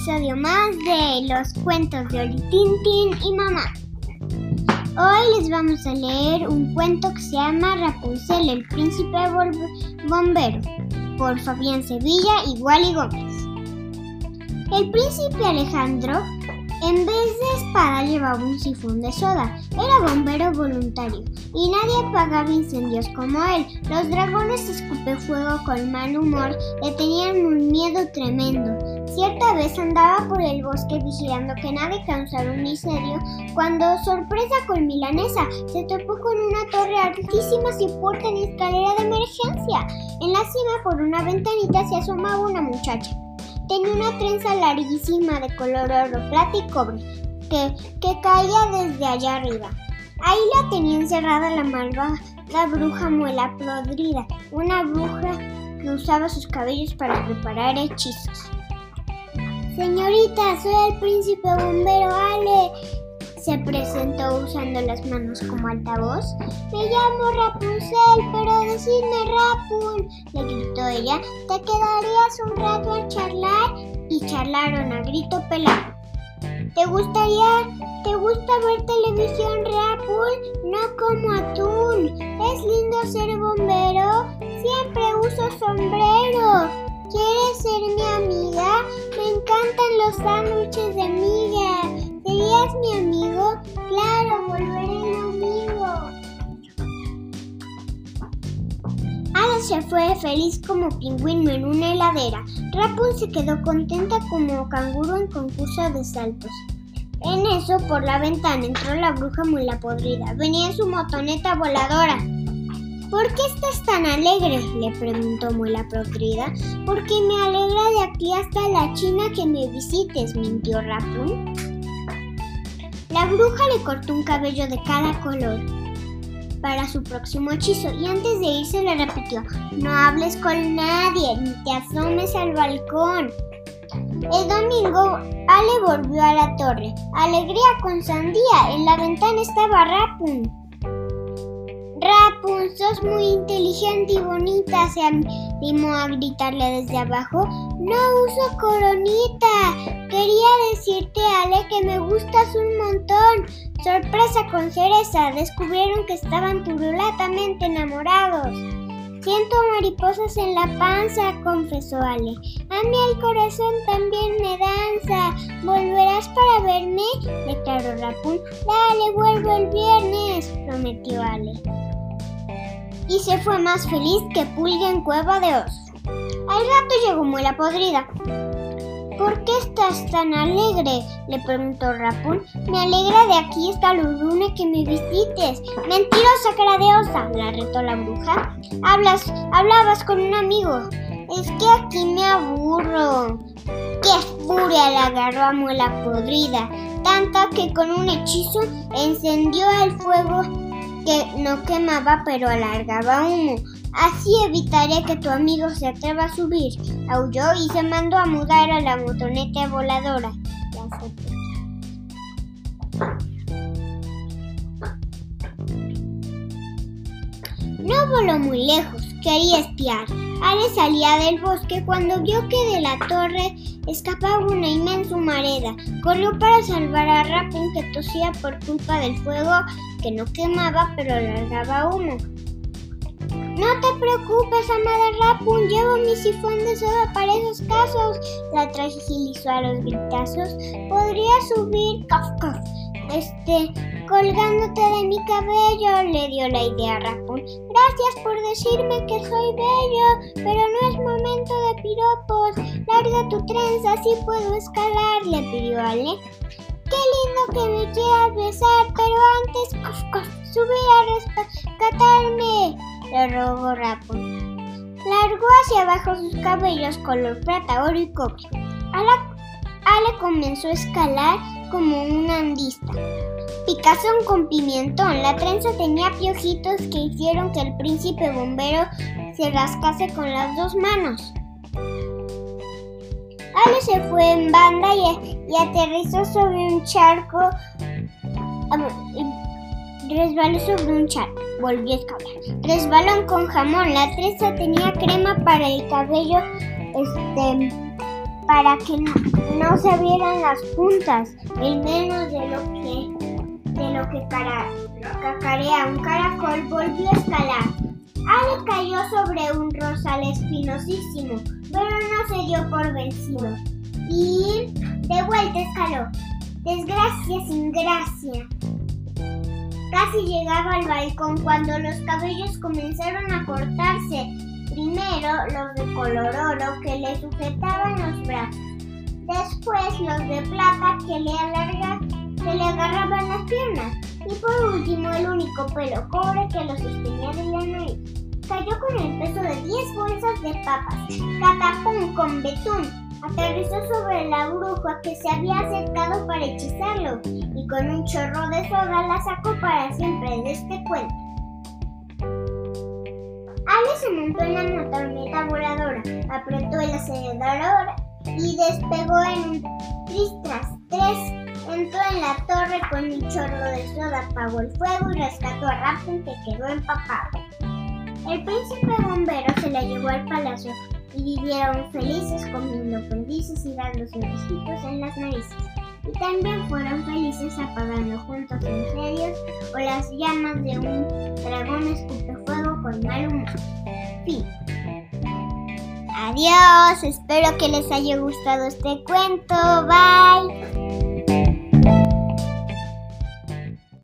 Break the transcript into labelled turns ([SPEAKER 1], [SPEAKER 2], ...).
[SPEAKER 1] episodio más de los cuentos de Tintín y Mamá. Hoy les vamos a leer un cuento que se llama Rapunzel, el príncipe bombero, por Fabián Sevilla y Wally Gómez. El príncipe Alejandro en vez de espada llevaba un sifón de soda. Era bombero voluntario y nadie apagaba incendios como él. Los dragones escupe fuego con mal humor le tenían un miedo tremendo. Cierta vez andaba por el bosque vigilando que nadie causara un incendio cuando, sorpresa con Milanesa, se topó con una torre altísima sin puerta ni escalera de emergencia. En la cima por una ventanita se asomaba una muchacha. Tenía una trenza larguísima de color oro, plata y cobre, que, que caía desde allá arriba. Ahí la tenía encerrada la malvada bruja muela podrida, una bruja que usaba sus cabellos para preparar hechizos. Señorita, soy el príncipe bombero Ale, se presentó usando las manos como altavoz. Me llamo Rapunzel, pero decidme Rapun, le gritó ella. Te quedarías un rato a charlar y charlaron a grito pelado. ¿Te gustaría, te gusta ver televisión Rapun? No como atún. Es lindo ser bombero. Siempre uso sombrero. ¿Quieres ser mi amiga? Me encantan los sándwiches de miga. ¿Serías mi amigo? Claro, volveré mi amigo. Alice se fue feliz como pingüino en una heladera. Rapun se quedó contenta como canguro en concurso de saltos. En eso, por la ventana entró la bruja muy la podrida. Venía en su motoneta voladora. ¿Por qué estás tan alegre? le preguntó Muela Podrida. Porque me alegra de aquí hasta la China que me visites, mintió Rapun. La bruja le cortó un cabello de cada color para su próximo hechizo y antes de irse le repitió, no hables con nadie ni te asomes al balcón. El domingo, Ale volvió a la torre. Alegría con sandía. En la ventana estaba Rapun. Rapun, sos muy inteligente y bonita, se animó a gritarle desde abajo. No uso coronita. Quería decirte, Ale, que me gustas un montón. Sorpresa con cereza, descubrieron que estaban turulatamente enamorados. Siento mariposas en la panza, confesó Ale. A mí el corazón también me danza. ¿Volverás para verme? declaró Rapun. Dale, vuelvo el viernes, prometió Ale y se fue más feliz que pulga en cueva de oso. Al rato llegó Muela Podrida. ¿Por qué estás tan alegre? le preguntó Rapun. Me alegra de aquí esta luna que me visites. Mentirosa cara de osa, la retó la bruja. Hablas, hablabas con un amigo. Es que aquí me aburro. ¡Qué furia! le agarró a Muela Podrida, tanta que con un hechizo encendió el fuego que no quemaba pero alargaba humo. Así evitaría que tu amigo se atreva a subir. Aulló y se mandó a mudar a la motoneta voladora. No voló muy lejos, quería espiar. Ale salía del bosque cuando vio que de la torre escapaba una inmensa humareda. Corrió para salvar a Rapun que tosía por culpa del fuego que no quemaba pero largaba humo. No te preocupes, amada Rapun, llevo mi sifón de soda para esos casos. La tranquilizó a los gritazos. Podría subir, cof, este, colgándote de mi cabello, le dio la idea a Rapun. Gracias por decirme que soy bello, pero no es momento de piropos. Larga tu trenza, así puedo escalar, le pidió Ale. Qué lindo que me quieras besar, pero antes cof, subir a rescatarme, le rogó Rapun. Largó hacia abajo sus cabellos color plata, oro y cobre. Ale comenzó a escalar como un andista. Picazón con pimentón. La trenza tenía piojitos que hicieron que el príncipe bombero se rascase con las dos manos. Ale se fue en banda y, aterrizó sobre un charco. Resbaló sobre un charco. Volvió a escalar. Resbalón con jamón. La trenza tenía crema para el cabello. Este para que no, se vieran las puntas, el menos de lo que de lo que cara, cacarea un caracol volvió a escalar. Ale cayó sobre un rosal espinosísimo, pero no se dio por vencido. Y de vuelta escaló. Desgracia sin gracia. Casi llegaba al balcón cuando los cabellos comenzaron a cortarse. Primero los de color oro que le sujetaban los brazos. Después los de plata que le, que le agarraban piernas. Y por último el único pelo cobre que lo sostenía de la nariz. Cayó con el peso de 10 bolsas de papas. Catapum con betún aterrizó sobre la bruja que se había acercado para hechizarlo y con un chorro de soga la sacó para siempre de este cuento. Ale se montó en la motoneta voladora, apretó el acelerador y despegó en un tristras tres. Entró en la torre con un chorro de soda, apagó el fuego y rescató a Rapunzel que quedó empapado. El príncipe bombero se la llevó al palacio y vivieron felices comiendo perdices y dándose besitos en las narices. Y también fueron felices apagando juntos incendios o las llamas de un dragón fuego con mal humor. Fin. Adiós, espero que les haya gustado este cuento. Bye.